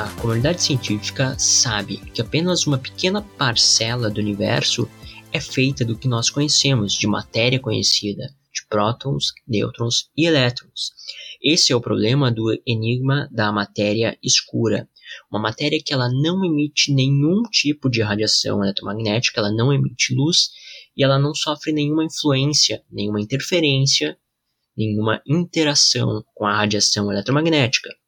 a comunidade científica sabe que apenas uma pequena parcela do universo é feita do que nós conhecemos de matéria conhecida, de prótons, nêutrons e elétrons. Esse é o problema do enigma da matéria escura. Uma matéria que ela não emite nenhum tipo de radiação eletromagnética, ela não emite luz e ela não sofre nenhuma influência, nenhuma interferência, nenhuma interação com a radiação eletromagnética.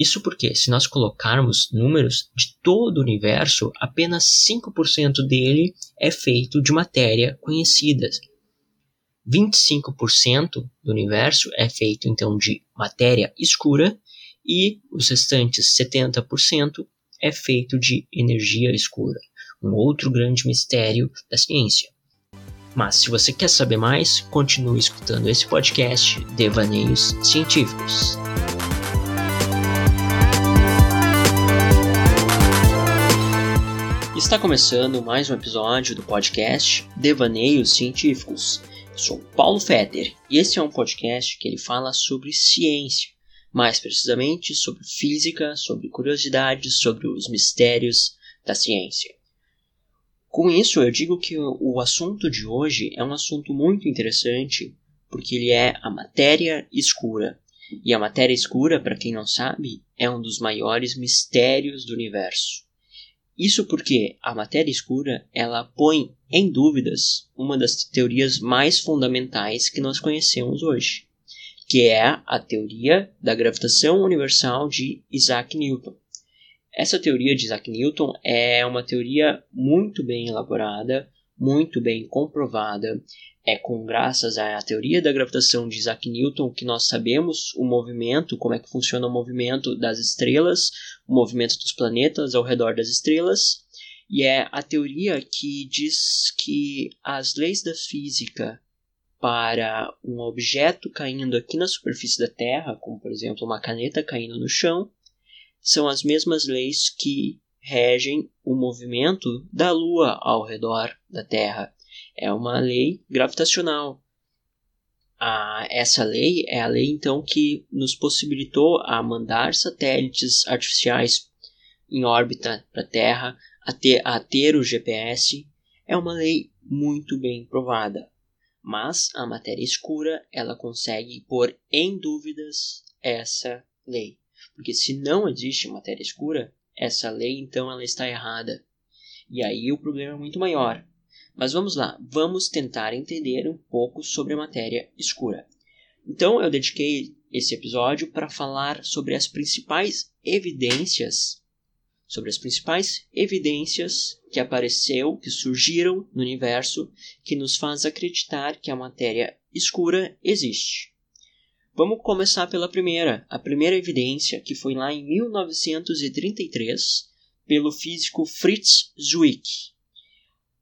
Isso porque, se nós colocarmos números de todo o universo, apenas 5% dele é feito de matéria conhecida. 25% do universo é feito então de matéria escura e os restantes 70% é feito de energia escura, um outro grande mistério da ciência. Mas se você quer saber mais, continue escutando esse podcast Devaneios Científicos. Está começando mais um episódio do podcast Devaneios Científicos. Eu sou Paulo Fetter e esse é um podcast que ele fala sobre ciência, mais precisamente sobre física, sobre curiosidades, sobre os mistérios da ciência. Com isso, eu digo que o assunto de hoje é um assunto muito interessante porque ele é a matéria escura. E a matéria escura, para quem não sabe, é um dos maiores mistérios do universo. Isso porque a matéria escura ela põe em dúvidas uma das teorias mais fundamentais que nós conhecemos hoje, que é a teoria da gravitação universal de Isaac Newton. Essa teoria de Isaac Newton é uma teoria muito bem elaborada, muito bem comprovada, é com graças à teoria da gravitação de Isaac Newton que nós sabemos o movimento, como é que funciona o movimento das estrelas, o movimento dos planetas ao redor das estrelas, e é a teoria que diz que as leis da física para um objeto caindo aqui na superfície da Terra, como por exemplo uma caneta caindo no chão, são as mesmas leis que regem o movimento da Lua ao redor da Terra é uma lei gravitacional. Ah, essa lei é a lei então que nos possibilitou a mandar satélites artificiais em órbita para a Terra, a ter, a ter o GPS. É uma lei muito bem provada. Mas a matéria escura ela consegue pôr em dúvidas essa lei. Porque se não existe matéria escura, essa lei então ela está errada. E aí o problema é muito maior. Mas vamos lá, vamos tentar entender um pouco sobre a matéria escura. Então eu dediquei esse episódio para falar sobre as principais evidências, sobre as principais evidências que apareceu, que surgiram no universo, que nos faz acreditar que a matéria escura existe. Vamos começar pela primeira, a primeira evidência, que foi lá em 1933, pelo físico Fritz Zwick.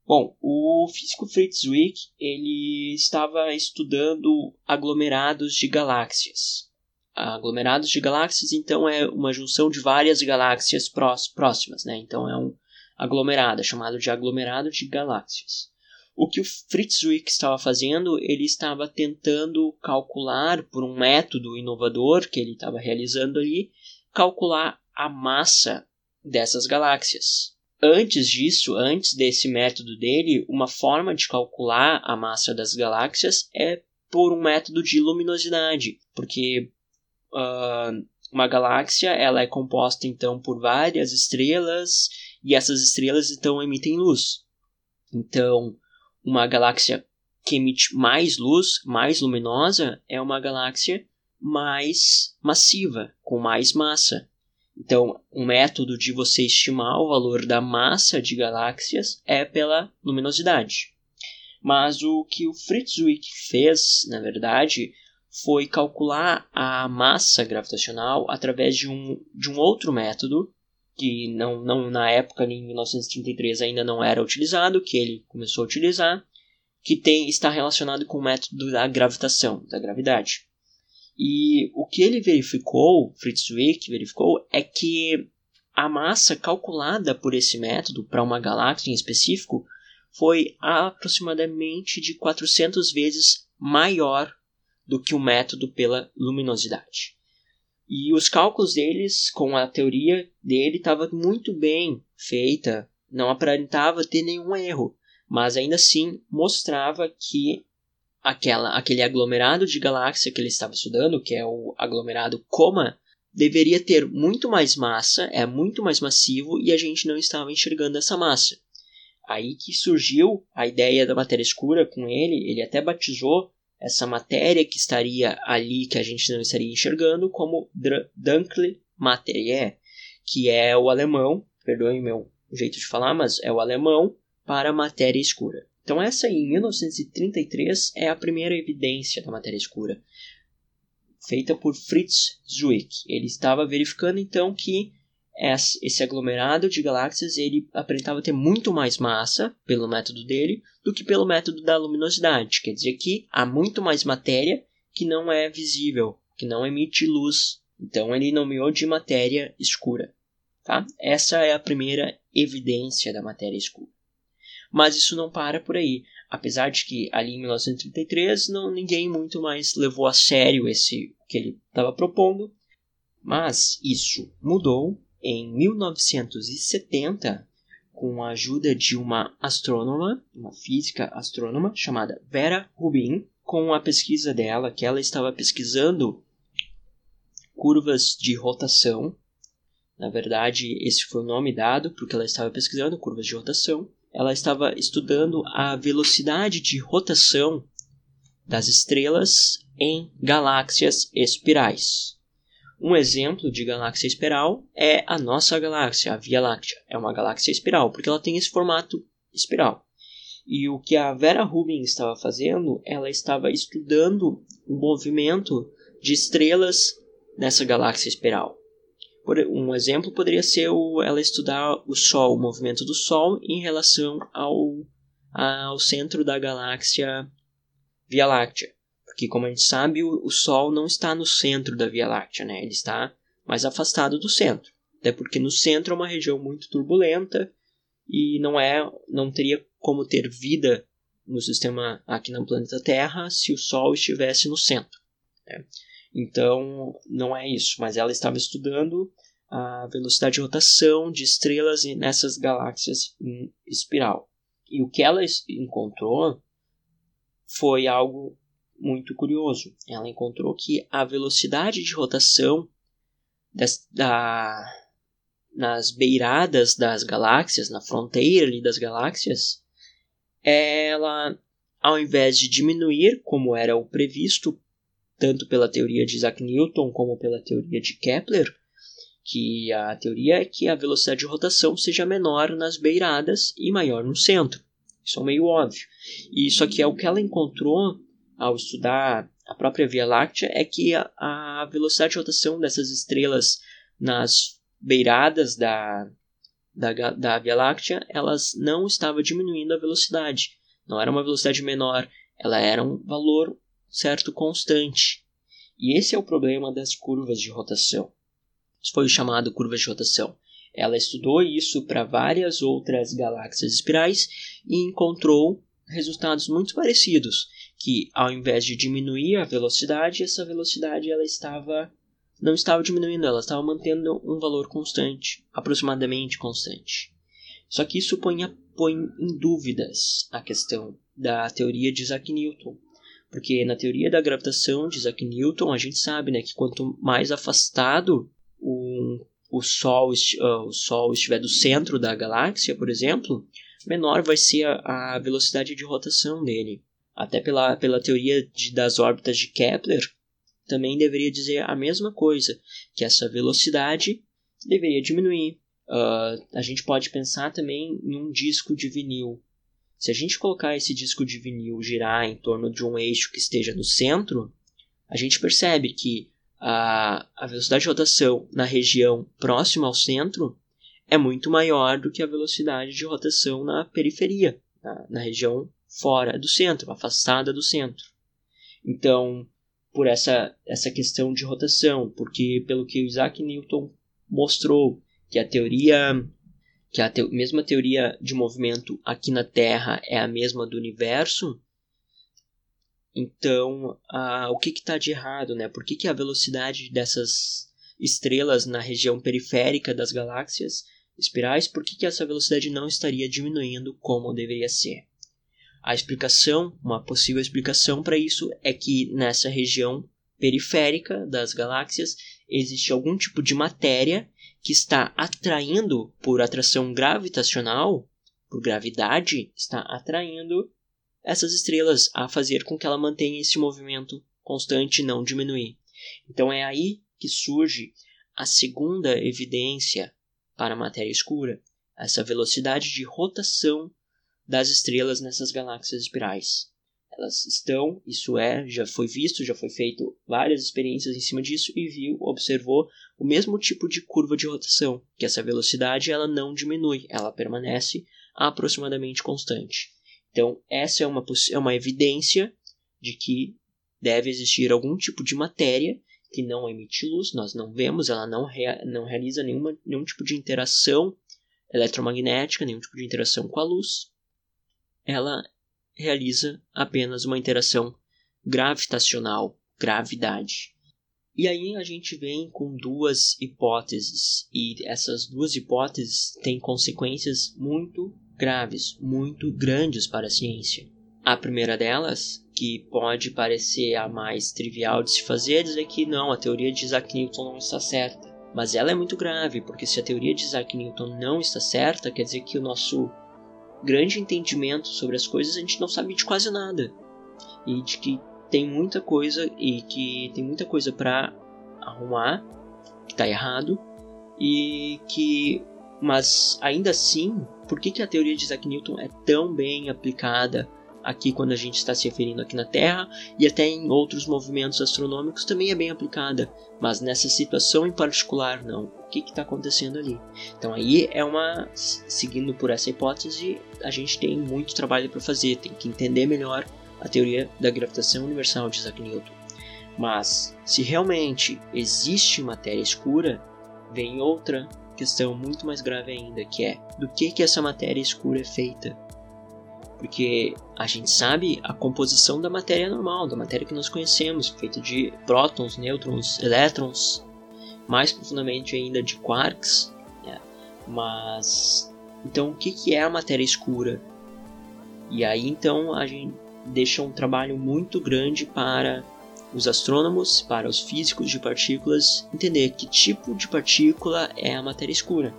Bom, o físico Fritz Zwick ele estava estudando aglomerados de galáxias. Aglomerados de galáxias, então, é uma junção de várias galáxias próximas, né? Então, é um aglomerado, é chamado de aglomerado de galáxias. O que o Fritz Zwick estava fazendo, ele estava tentando calcular, por um método inovador que ele estava realizando ali, calcular a massa dessas galáxias. Antes disso, antes desse método dele, uma forma de calcular a massa das galáxias é por um método de luminosidade, porque uh, uma galáxia ela é composta então por várias estrelas e essas estrelas então emitem luz. Então, uma galáxia que emite mais luz, mais luminosa, é uma galáxia mais massiva, com mais massa. Então, um método de você estimar o valor da massa de galáxias é pela luminosidade. Mas o que o Fritz Zwick fez, na verdade, foi calcular a massa gravitacional através de um, de um outro método que não, não na época em 1933 ainda não era utilizado, que ele começou a utilizar, que tem está relacionado com o método da gravitação, da gravidade. E o que ele verificou, Fritz Zwick verificou, é que a massa calculada por esse método para uma galáxia em específico foi aproximadamente de 400 vezes maior do que o método pela luminosidade. E os cálculos deles, com a teoria dele, estava muito bem feita, não aparentava ter nenhum erro, mas ainda assim mostrava que aquela, aquele aglomerado de galáxia que ele estava estudando, que é o aglomerado Coma, deveria ter muito mais massa, é muito mais massivo e a gente não estava enxergando essa massa. Aí que surgiu a ideia da matéria escura com ele, ele até batizou essa matéria que estaria ali, que a gente não estaria enxergando, como Dunkle Materie, que é o alemão, perdoem meu jeito de falar, mas é o alemão para matéria escura. Então essa aí, em 1933 é a primeira evidência da matéria escura, feita por Fritz Zwick. Ele estava verificando então que esse aglomerado de galáxias ele aparentava ter muito mais massa pelo método dele do que pelo método da luminosidade. Quer dizer que há muito mais matéria que não é visível, que não emite luz. Então ele nomeou de matéria escura. Tá? Essa é a primeira evidência da matéria escura. Mas isso não para por aí. Apesar de que ali em 1933 não, ninguém muito mais levou a sério esse que ele estava propondo. Mas isso mudou em 1970, com a ajuda de uma astrônoma, uma física astrônoma chamada Vera Rubin, com a pesquisa dela, que ela estava pesquisando curvas de rotação. Na verdade, esse foi o nome dado porque ela estava pesquisando curvas de rotação. Ela estava estudando a velocidade de rotação das estrelas em galáxias espirais. Um exemplo de galáxia espiral é a nossa galáxia, a Via Láctea. É uma galáxia espiral, porque ela tem esse formato espiral. E o que a Vera Rubin estava fazendo, ela estava estudando o movimento de estrelas nessa galáxia espiral. Um exemplo poderia ser ela estudar o Sol, o movimento do Sol em relação ao, ao centro da galáxia Via Láctea que, como a gente sabe, o, o Sol não está no centro da Via Láctea, né? ele está mais afastado do centro. Até porque no centro é uma região muito turbulenta e não é, não teria como ter vida no sistema aqui no planeta Terra se o Sol estivesse no centro. Né? Então não é isso, mas ela estava estudando a velocidade de rotação de estrelas nessas galáxias em espiral. E o que ela encontrou foi algo muito curioso. Ela encontrou que a velocidade de rotação das, da, nas beiradas das galáxias, na fronteira ali das galáxias, ela, ao invés de diminuir, como era o previsto, tanto pela teoria de Isaac Newton como pela teoria de Kepler, que a teoria é que a velocidade de rotação seja menor nas beiradas e maior no centro. Isso é meio óbvio. E isso aqui é o que ela encontrou ao estudar a própria Via Láctea é que a, a velocidade de rotação dessas estrelas nas beiradas da, da, da Via Láctea elas não estava diminuindo a velocidade. Não era uma velocidade menor, ela era um valor certo constante. E esse é o problema das curvas de rotação. Isso foi o chamado curvas de rotação. Ela estudou isso para várias outras galáxias espirais e encontrou resultados muito parecidos que ao invés de diminuir a velocidade, essa velocidade ela estava não estava diminuindo, ela estava mantendo um valor constante, aproximadamente constante. Só que isso põe, põe em dúvidas a questão da teoria de Isaac Newton. Porque na teoria da gravitação de Isaac Newton, a gente sabe né, que quanto mais afastado o, o, Sol, uh, o Sol estiver do centro da galáxia, por exemplo, menor vai ser a, a velocidade de rotação dele até pela, pela teoria de, das órbitas de Kepler, também deveria dizer a mesma coisa, que essa velocidade deveria diminuir. Uh, a gente pode pensar também em um disco de vinil. Se a gente colocar esse disco de vinil girar em torno de um eixo que esteja no centro, a gente percebe que a, a velocidade de rotação na região próxima ao centro é muito maior do que a velocidade de rotação na periferia, na, na região fora do centro, afastada do centro. Então, por essa, essa questão de rotação, porque pelo que o Isaac Newton mostrou que a teoria que a te, mesma teoria de movimento aqui na Terra é a mesma do universo, então a, o que está de errado, né? Por que, que a velocidade dessas estrelas na região periférica das galáxias espirais, por que, que essa velocidade não estaria diminuindo como deveria ser? A explicação, uma possível explicação para isso é que nessa região periférica das galáxias existe algum tipo de matéria que está atraindo por atração gravitacional, por gravidade, está atraindo essas estrelas a fazer com que ela mantenha esse movimento constante e não diminuir. Então é aí que surge a segunda evidência para a matéria escura, essa velocidade de rotação das estrelas nessas galáxias espirais. Elas estão, isso é, já foi visto, já foi feito várias experiências em cima disso e viu, observou o mesmo tipo de curva de rotação, que essa velocidade ela não diminui, ela permanece aproximadamente constante. Então, essa é uma, é uma evidência de que deve existir algum tipo de matéria que não emite luz, nós não vemos, ela não, rea, não realiza nenhuma, nenhum tipo de interação eletromagnética, nenhum tipo de interação com a luz. Ela realiza apenas uma interação gravitacional, gravidade. E aí a gente vem com duas hipóteses, e essas duas hipóteses têm consequências muito graves, muito grandes para a ciência. A primeira delas, que pode parecer a mais trivial de se fazer, é dizer que não, a teoria de Isaac Newton não está certa. Mas ela é muito grave, porque se a teoria de Isaac Newton não está certa, quer dizer que o nosso grande entendimento sobre as coisas a gente não sabe de quase nada. E de que tem muita coisa e que tem muita coisa para arrumar que está errado e que mas ainda assim, por que, que a teoria de Isaac Newton é tão bem aplicada aqui quando a gente está se referindo aqui na Terra e até em outros movimentos astronômicos também é bem aplicada, mas nessa situação em particular não. O que está acontecendo ali? Então aí é uma, seguindo por essa hipótese, a gente tem muito trabalho para fazer, tem que entender melhor a teoria da gravitação universal de Isaac Newton. Mas se realmente existe matéria escura, vem outra questão muito mais grave ainda, que é do que que essa matéria escura é feita? Porque a gente sabe a composição da matéria normal, da matéria que nós conhecemos, feita de prótons, nêutrons, elétrons, mais profundamente ainda de quarks. Né? Mas então o que, que é a matéria escura? E aí então a gente deixa um trabalho muito grande para os astrônomos, para os físicos de partículas entender que tipo de partícula é a matéria escura.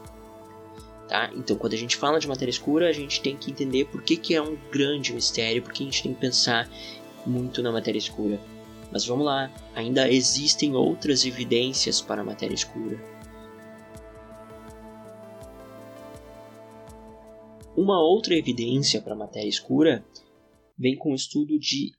Tá? Então, quando a gente fala de matéria escura, a gente tem que entender por que, que é um grande mistério, porque a gente tem que pensar muito na matéria escura. Mas vamos lá, ainda existem outras evidências para a matéria escura. Uma outra evidência para a matéria escura vem com o estudo de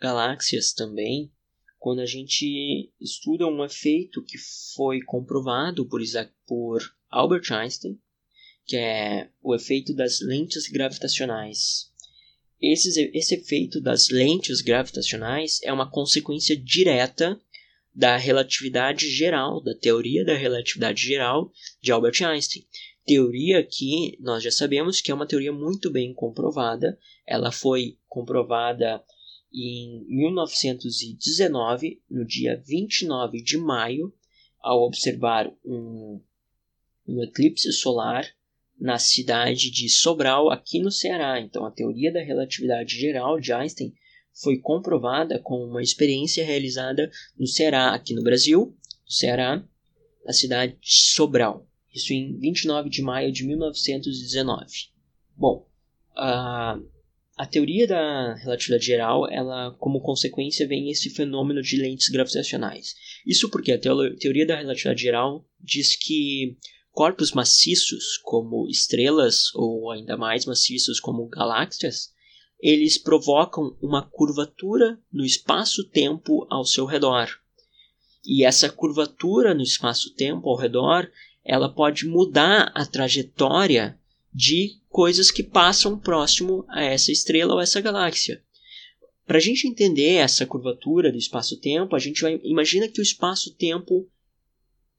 galáxias também, quando a gente estuda um efeito que foi comprovado por, Isaac, por Albert Einstein que é o efeito das lentes gravitacionais. Esse, esse efeito das lentes gravitacionais é uma consequência direta da relatividade geral, da teoria da relatividade geral de Albert Einstein. Teoria que nós já sabemos que é uma teoria muito bem comprovada. Ela foi comprovada em 1919, no dia 29 de maio, ao observar um, um eclipse solar na cidade de Sobral, aqui no Ceará. Então, a teoria da relatividade geral de Einstein foi comprovada com uma experiência realizada no Ceará, aqui no Brasil, no Ceará, na cidade de Sobral. Isso em 29 de maio de 1919. Bom, a, a teoria da relatividade geral, ela como consequência vem esse fenômeno de lentes gravitacionais. Isso porque a teoria da relatividade geral diz que Corpos maciços, como estrelas, ou ainda mais maciços, como galáxias, eles provocam uma curvatura no espaço-tempo ao seu redor. E essa curvatura no espaço-tempo ao redor, ela pode mudar a trajetória de coisas que passam próximo a essa estrela ou essa galáxia. Para a gente entender essa curvatura do espaço-tempo, a gente vai imagina que o espaço-tempo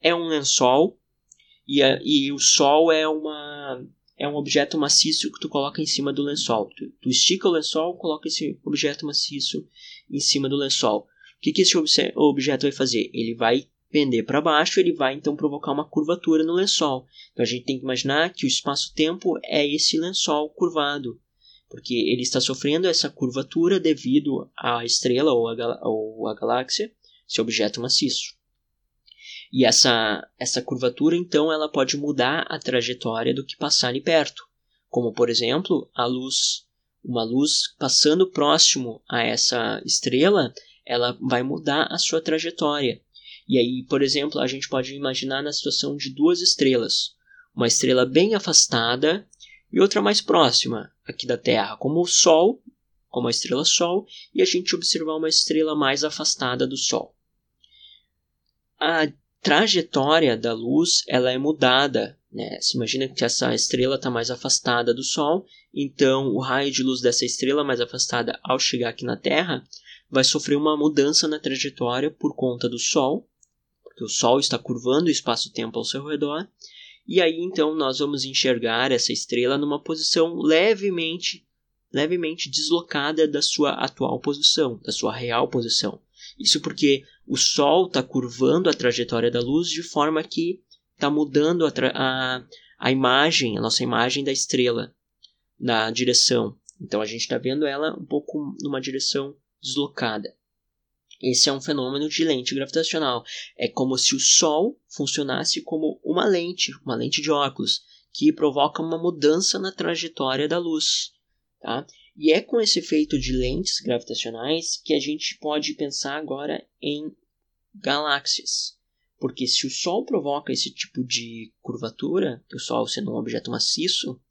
é um lençol e, a, e o Sol é uma é um objeto maciço que tu coloca em cima do lençol. Tu, tu estica o lençol, coloca esse objeto maciço em cima do lençol. O que, que esse objeto vai fazer? Ele vai pender para baixo, ele vai então provocar uma curvatura no lençol. Então a gente tem que imaginar que o espaço-tempo é esse lençol curvado, porque ele está sofrendo essa curvatura devido à estrela ou à, ou à galáxia, esse objeto maciço. E essa, essa curvatura, então, ela pode mudar a trajetória do que passar ali perto. Como, por exemplo, a luz. Uma luz passando próximo a essa estrela, ela vai mudar a sua trajetória. E aí, por exemplo, a gente pode imaginar na situação de duas estrelas. Uma estrela bem afastada e outra mais próxima aqui da Terra, como o Sol, como a estrela Sol, e a gente observar uma estrela mais afastada do Sol. A trajetória da luz ela é mudada. Né? Se imagina que essa estrela está mais afastada do Sol, então o raio de luz dessa estrela mais afastada, ao chegar aqui na Terra, vai sofrer uma mudança na trajetória por conta do Sol, porque o Sol está curvando o espaço-tempo ao seu redor, e aí então nós vamos enxergar essa estrela numa posição levemente levemente deslocada da sua atual posição, da sua real posição. Isso porque o Sol está curvando a trajetória da luz de forma que está mudando a, a, a imagem, a nossa imagem da estrela na direção. Então a gente está vendo ela um pouco numa direção deslocada. Esse é um fenômeno de lente gravitacional. É como se o Sol funcionasse como uma lente, uma lente de óculos, que provoca uma mudança na trajetória da luz. Tá? E é com esse efeito de lentes gravitacionais que a gente pode pensar agora em galáxias. Porque se o Sol provoca esse tipo de curvatura, o Sol sendo um objeto maciço,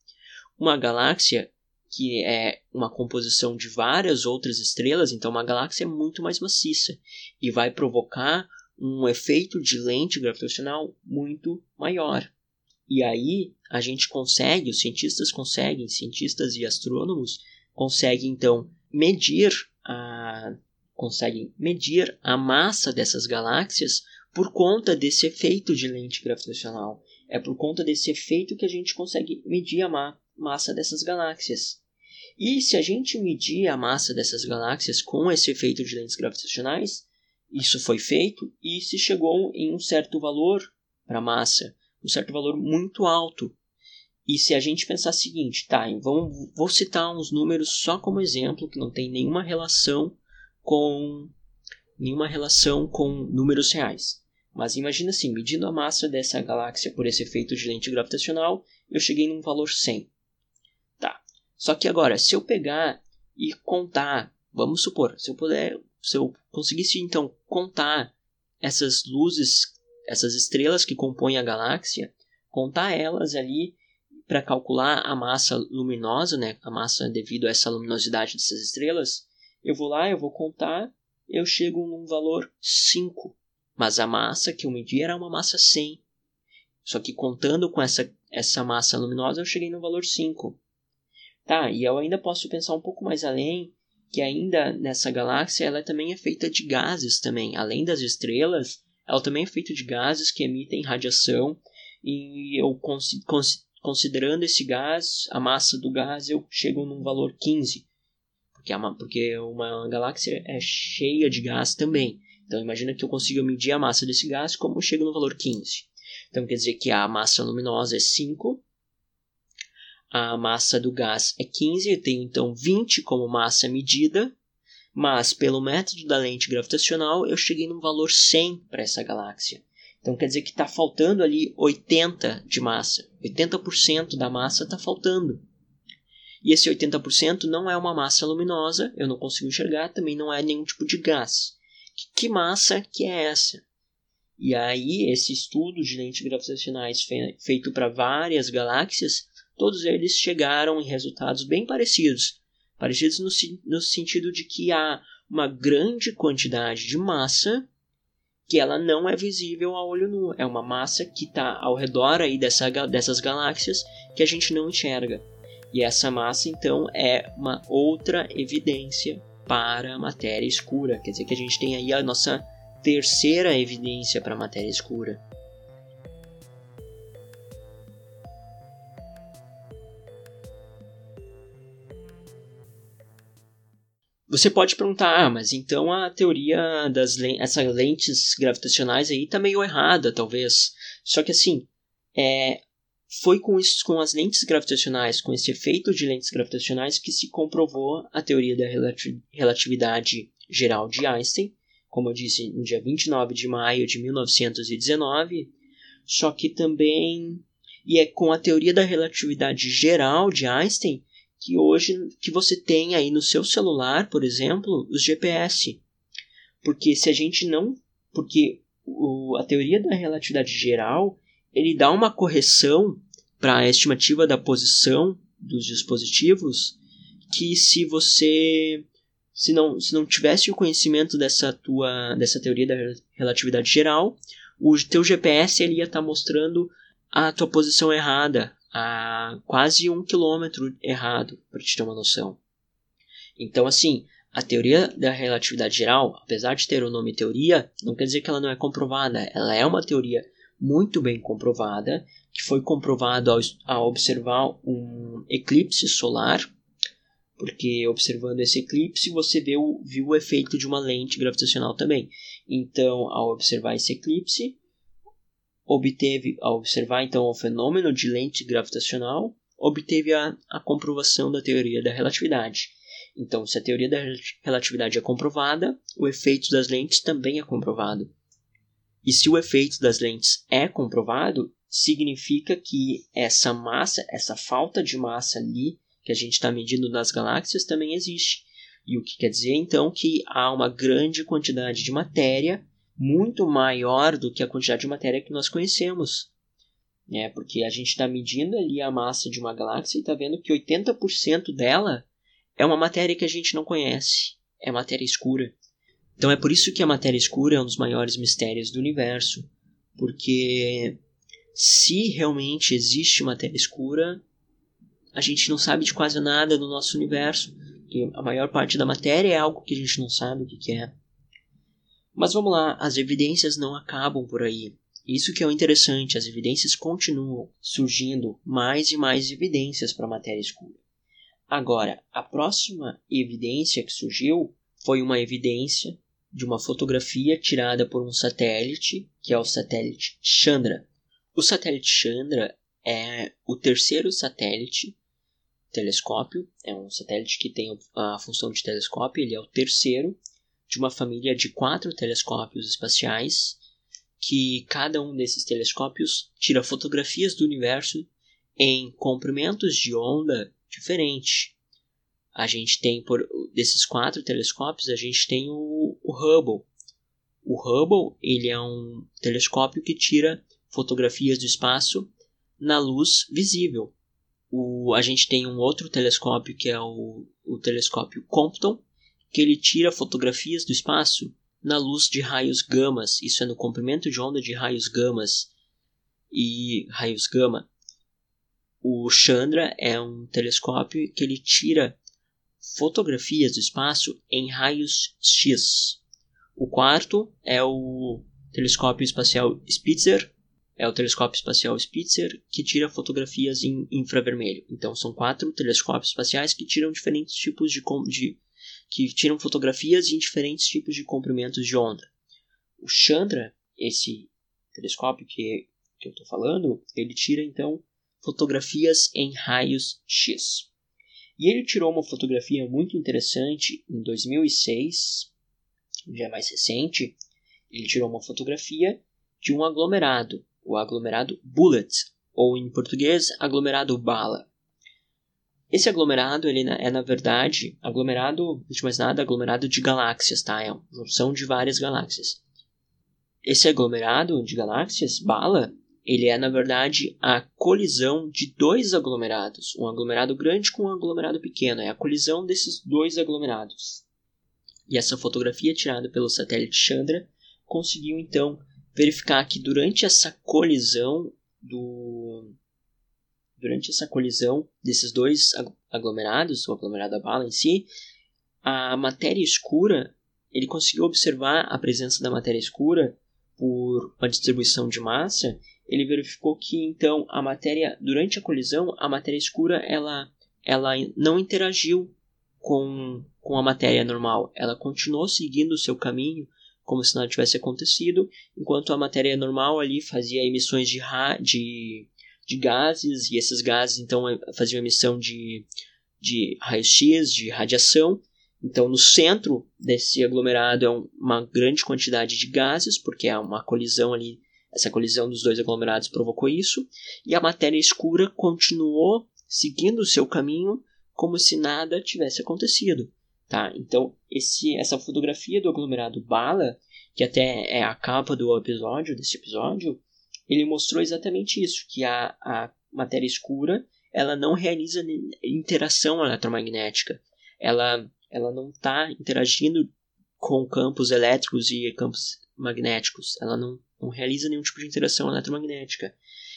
uma galáxia que é uma composição de várias outras estrelas, então uma galáxia é muito mais maciça e vai provocar um efeito de lente gravitacional muito maior. E aí a gente consegue, os cientistas conseguem, cientistas e astrônomos conseguem então medir a conseguem medir a massa dessas galáxias por conta desse efeito de lente gravitacional. É por conta desse efeito que a gente consegue medir a massa dessas galáxias. E se a gente medir a massa dessas galáxias com esse efeito de lentes gravitacionais, isso foi feito e se chegou em um certo valor para a massa, um certo valor muito alto. E se a gente pensar o seguinte, tá, vamos, vou citar uns números só como exemplo, que não tem nenhuma relação com nenhuma relação com números reais. Mas imagina assim, medindo a massa dessa galáxia por esse efeito de lente gravitacional, eu cheguei num valor 100. Só que agora, se eu pegar e contar, vamos supor, se eu puder, se eu conseguisse então contar essas luzes, essas estrelas que compõem a galáxia, contar elas ali para calcular a massa luminosa, né, a massa devido a essa luminosidade dessas estrelas, eu vou lá, eu vou contar, eu chego num valor 5. Mas a massa que eu medi era uma massa 100. Só que contando com essa, essa massa luminosa, eu cheguei no valor 5. Tá, e eu ainda posso pensar um pouco mais além, que ainda nessa galáxia ela também é feita de gases também. Além das estrelas, ela também é feita de gases que emitem radiação. E eu considerando esse gás, a massa do gás, eu chego num valor 15. Porque, uma, porque uma galáxia é cheia de gás também. Então imagina que eu consigo medir a massa desse gás como eu chego no valor 15. Então quer dizer que a massa luminosa é 5 a massa do gás é 15, eu tenho então 20 como massa medida, mas pelo método da lente gravitacional eu cheguei num valor 100 para essa galáxia. Então quer dizer que está faltando ali 80 de massa. 80% da massa está faltando. E esse 80% não é uma massa luminosa, eu não consigo enxergar, também não é nenhum tipo de gás. Que, que massa que é essa? E aí, esse estudo de lentes gravitacionais feito para várias galáxias todos eles chegaram em resultados bem parecidos. Parecidos no, no sentido de que há uma grande quantidade de massa que ela não é visível a olho nu. É uma massa que está ao redor aí dessa, dessas galáxias que a gente não enxerga. E essa massa, então, é uma outra evidência para a matéria escura. Quer dizer que a gente tem aí a nossa terceira evidência para a matéria escura. Você pode perguntar, ah, mas então a teoria das essas lentes gravitacionais aí tá meio errada, talvez. Só que assim, é, foi com, isso, com as lentes gravitacionais, com esse efeito de lentes gravitacionais, que se comprovou a teoria da relatividade geral de Einstein, como eu disse, no dia 29 de maio de 1919. Só que também. E é com a teoria da relatividade geral de Einstein que hoje que você tem aí no seu celular, por exemplo, os GPS. Porque se a gente não. Porque o, a teoria da relatividade geral ele dá uma correção para a estimativa da posição dos dispositivos que se você se não, se não tivesse o conhecimento dessa tua dessa teoria da relatividade geral, o teu GPS ele ia estar tá mostrando a tua posição errada a quase um quilômetro errado, para te ter uma noção. Então, assim, a teoria da relatividade geral, apesar de ter o nome teoria, não quer dizer que ela não é comprovada. Ela é uma teoria muito bem comprovada, que foi comprovado ao, ao observar um eclipse solar, porque observando esse eclipse você viu, viu o efeito de uma lente gravitacional também. Então, ao observar esse eclipse, obteve, ao observar então o fenômeno de lente gravitacional, obteve a, a comprovação da teoria da relatividade. Então, se a teoria da relatividade é comprovada, o efeito das lentes também é comprovado. E se o efeito das lentes é comprovado, significa que essa massa, essa falta de massa ali que a gente está medindo nas galáxias também existe. E o que quer dizer então que há uma grande quantidade de matéria muito maior do que a quantidade de matéria que nós conhecemos. É, porque a gente está medindo ali a massa de uma galáxia e está vendo que 80% dela é uma matéria que a gente não conhece. É matéria escura. Então é por isso que a matéria escura é um dos maiores mistérios do universo, porque se realmente existe matéria escura, a gente não sabe de quase nada no nosso universo, e a maior parte da matéria é algo que a gente não sabe o que é. Mas vamos lá, as evidências não acabam por aí. Isso que é o interessante, as evidências continuam surgindo mais e mais evidências para a matéria escura. Agora, a próxima evidência que surgiu foi uma evidência de uma fotografia tirada por um satélite, que é o satélite Chandra. O satélite Chandra é o terceiro satélite telescópio, é um satélite que tem a função de telescópio, ele é o terceiro de uma família de quatro telescópios espaciais, que cada um desses telescópios tira fotografias do universo em comprimentos de onda diferentes a gente tem por desses quatro telescópios a gente tem o, o Hubble. O Hubble ele é um telescópio que tira fotografias do espaço na luz visível. O, a gente tem um outro telescópio que é o, o telescópio Compton que ele tira fotografias do espaço na luz de raios gamas isso é no comprimento de onda de raios gamas e raios gama o Chandra é um telescópio que ele tira fotografias do espaço em raios X. O quarto é o telescópio espacial Spitzer, é o telescópio espacial Spitzer que tira fotografias em infravermelho. Então são quatro telescópios espaciais que tiram diferentes tipos de, de que tiram fotografias em diferentes tipos de comprimentos de onda. O Chandra, esse telescópio que, que eu estou falando, ele tira então fotografias em raios X. E ele tirou uma fotografia muito interessante em 2006, já mais recente. Ele tirou uma fotografia de um aglomerado, o aglomerado Bullet, ou em português, aglomerado bala. Esse aglomerado ele é, na verdade, aglomerado, antes de mais nada, aglomerado de galáxias, tá? É uma junção de várias galáxias. Esse aglomerado de galáxias, bala, ele é na verdade a colisão de dois aglomerados, um aglomerado grande com um aglomerado pequeno, é a colisão desses dois aglomerados. E essa fotografia tirada pelo satélite Chandra conseguiu então verificar que durante essa colisão do durante essa colisão desses dois aglomerados, o aglomerado da bala em si, a matéria escura, ele conseguiu observar a presença da matéria escura por uma distribuição de massa ele verificou que então a matéria durante a colisão a matéria escura ela ela não interagiu com, com a matéria normal. Ela continuou seguindo o seu caminho como se nada tivesse acontecido, enquanto a matéria normal ali fazia emissões de, de, de gases, e esses gases então faziam emissão de, de raios-x, de radiação. Então, no centro desse aglomerado é uma grande quantidade de gases, porque é uma colisão ali, essa colisão dos dois aglomerados provocou isso, e a matéria escura continuou seguindo o seu caminho como se nada tivesse acontecido. Tá? Então, esse, essa fotografia do aglomerado Bala, que até é a capa do episódio, desse episódio, ele mostrou exatamente isso, que a, a matéria escura ela não realiza interação eletromagnética. Ela, ela não está interagindo com campos elétricos e campos magnéticos. Ela não, não realiza nenhum tipo de interação eletromagnética.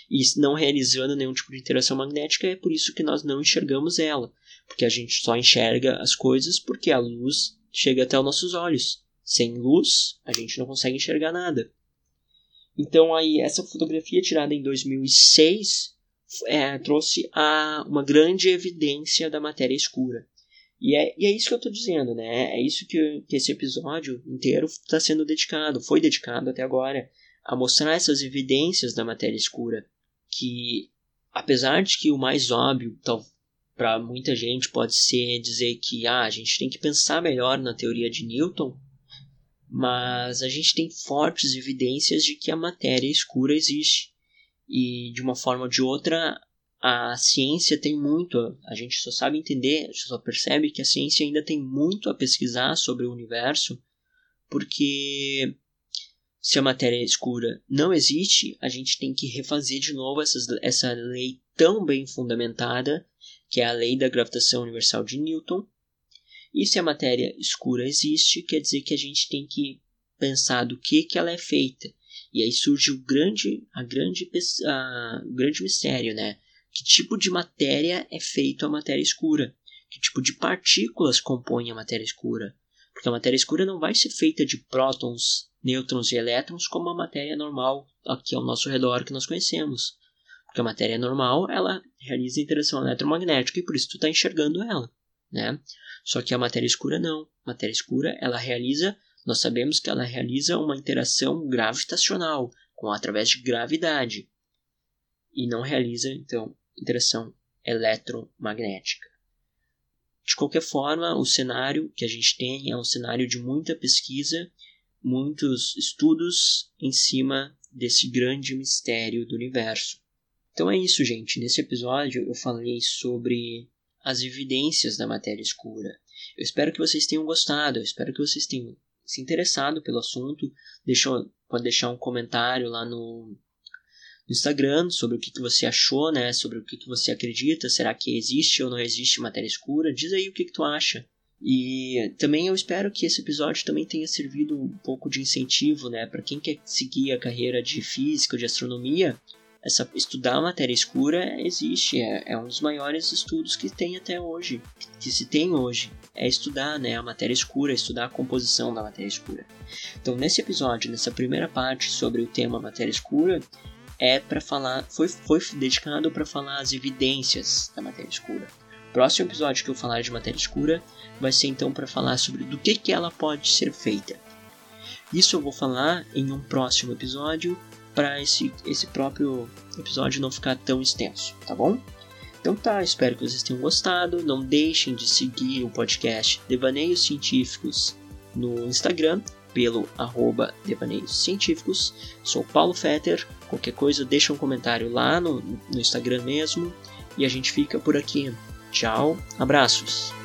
E não realizando nenhum tipo de interação magnética é por isso que nós não enxergamos ela porque a gente só enxerga as coisas porque a luz chega até os nossos olhos. Sem luz, a gente não consegue enxergar nada. Então aí essa fotografia tirada em 2006 é, trouxe a, uma grande evidência da matéria escura. E é, e é isso que eu estou dizendo, né? É isso que, que esse episódio inteiro está sendo dedicado, foi dedicado até agora, a mostrar essas evidências da matéria escura. Que, apesar de que o mais óbvio, para muita gente pode ser dizer que ah, a gente tem que pensar melhor na teoria de Newton, mas a gente tem fortes evidências de que a matéria escura existe. E de uma forma ou de outra, a ciência tem muito, a gente só sabe entender, a gente só percebe que a ciência ainda tem muito a pesquisar sobre o universo, porque se a matéria escura não existe, a gente tem que refazer de novo essas, essa lei tão bem fundamentada que é a lei da gravitação universal de Newton. E se a matéria escura existe, quer dizer que a gente tem que pensar do que, que ela é feita. E aí surge o grande, a grande, a, o grande mistério, né? Que tipo de matéria é feito a matéria escura? Que tipo de partículas compõem a matéria escura? Porque a matéria escura não vai ser feita de prótons, nêutrons e elétrons como a matéria normal aqui ao nosso redor que nós conhecemos. Porque a matéria normal, ela realiza interação eletromagnética e por isso tu está enxergando ela, né? Só que a matéria escura não. A matéria escura, ela realiza, nós sabemos que ela realiza uma interação gravitacional, com através de gravidade. E não realiza, então, interação eletromagnética. De qualquer forma, o cenário que a gente tem é um cenário de muita pesquisa, muitos estudos em cima desse grande mistério do universo. Então é isso, gente. Nesse episódio eu falei sobre as evidências da matéria escura. Eu espero que vocês tenham gostado, eu espero que vocês tenham se interessado pelo assunto. Pode deixar um comentário lá no, no Instagram sobre o que, que você achou, né? Sobre o que, que você acredita. Será que existe ou não existe matéria escura? Diz aí o que, que tu acha. E também eu espero que esse episódio também tenha servido um pouco de incentivo, né, para quem quer seguir a carreira de física ou de astronomia, essa estudar a matéria escura existe, é, é, um dos maiores estudos que tem até hoje, que se tem hoje, é estudar né, a matéria escura, estudar a composição da matéria escura. Então, nesse episódio, nessa primeira parte sobre o tema matéria escura, é para falar, foi, foi dedicado para falar as evidências da matéria escura. Próximo episódio que eu falar de matéria escura vai ser então para falar sobre do que, que ela pode ser feita. Isso eu vou falar em um próximo episódio para esse, esse próprio episódio não ficar tão extenso, tá bom? Então tá, espero que vocês tenham gostado. Não deixem de seguir o podcast Devaneios Científicos no Instagram pelo arroba Devaneios Científicos. Sou Paulo Fetter. Qualquer coisa, deixa um comentário lá no, no Instagram mesmo. E a gente fica por aqui. Tchau, abraços.